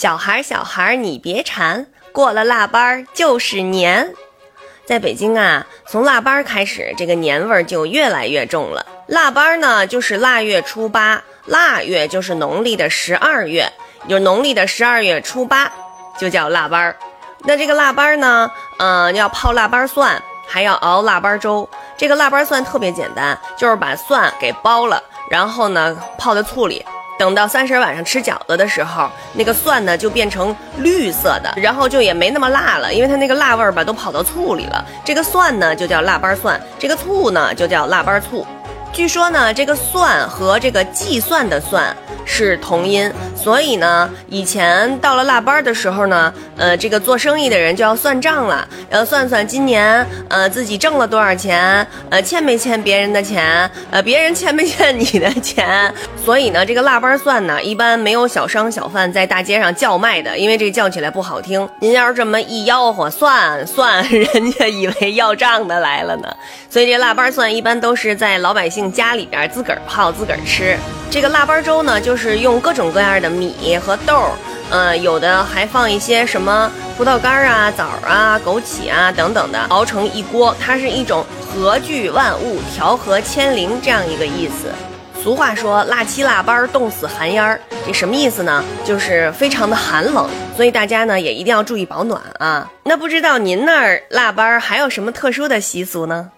小孩小孩你别馋，过了腊八就是年。在北京啊，从腊八开始，这个年味儿就越来越重了。腊八呢，就是腊月初八，腊月就是农历的十二月，就农历的十二月初八，就叫腊八。那这个腊八呢，嗯、要泡腊八蒜，还要熬腊八粥。这个腊八蒜特别简单，就是把蒜给剥了，然后呢泡在醋里。等到三十晚上吃饺子的时候，那个蒜呢就变成绿色的，然后就也没那么辣了，因为它那个辣味儿吧都跑到醋里了。这个蒜呢就叫腊八蒜，这个醋呢就叫腊八醋。据说呢，这个蒜和这个计算的算是同音，所以呢，以前到了腊八的时候呢，呃，这个做生意的人就要算账了，要算算今年呃自己挣了多少钱，呃欠没欠别人的钱，呃别人欠没欠你的钱。所以呢，这个腊八蒜呢，一般没有小商小贩在大街上叫卖的，因为这叫起来不好听。您要是这么一吆喝，算算，人家以为要账的来了呢。所以这腊八蒜一般都是在老百姓家里边自个儿泡自个儿吃。这个腊八粥呢，就是用各种各样的米和豆儿，呃，有的还放一些什么葡萄干啊、枣啊、枸杞啊等等的，熬成一锅。它是一种和聚万物、调和千灵这样一个意思。俗话说“腊七腊八冻死寒烟儿”，这什么意思呢？就是非常的寒冷，所以大家呢也一定要注意保暖啊。那不知道您那儿腊八还有什么特殊的习俗呢？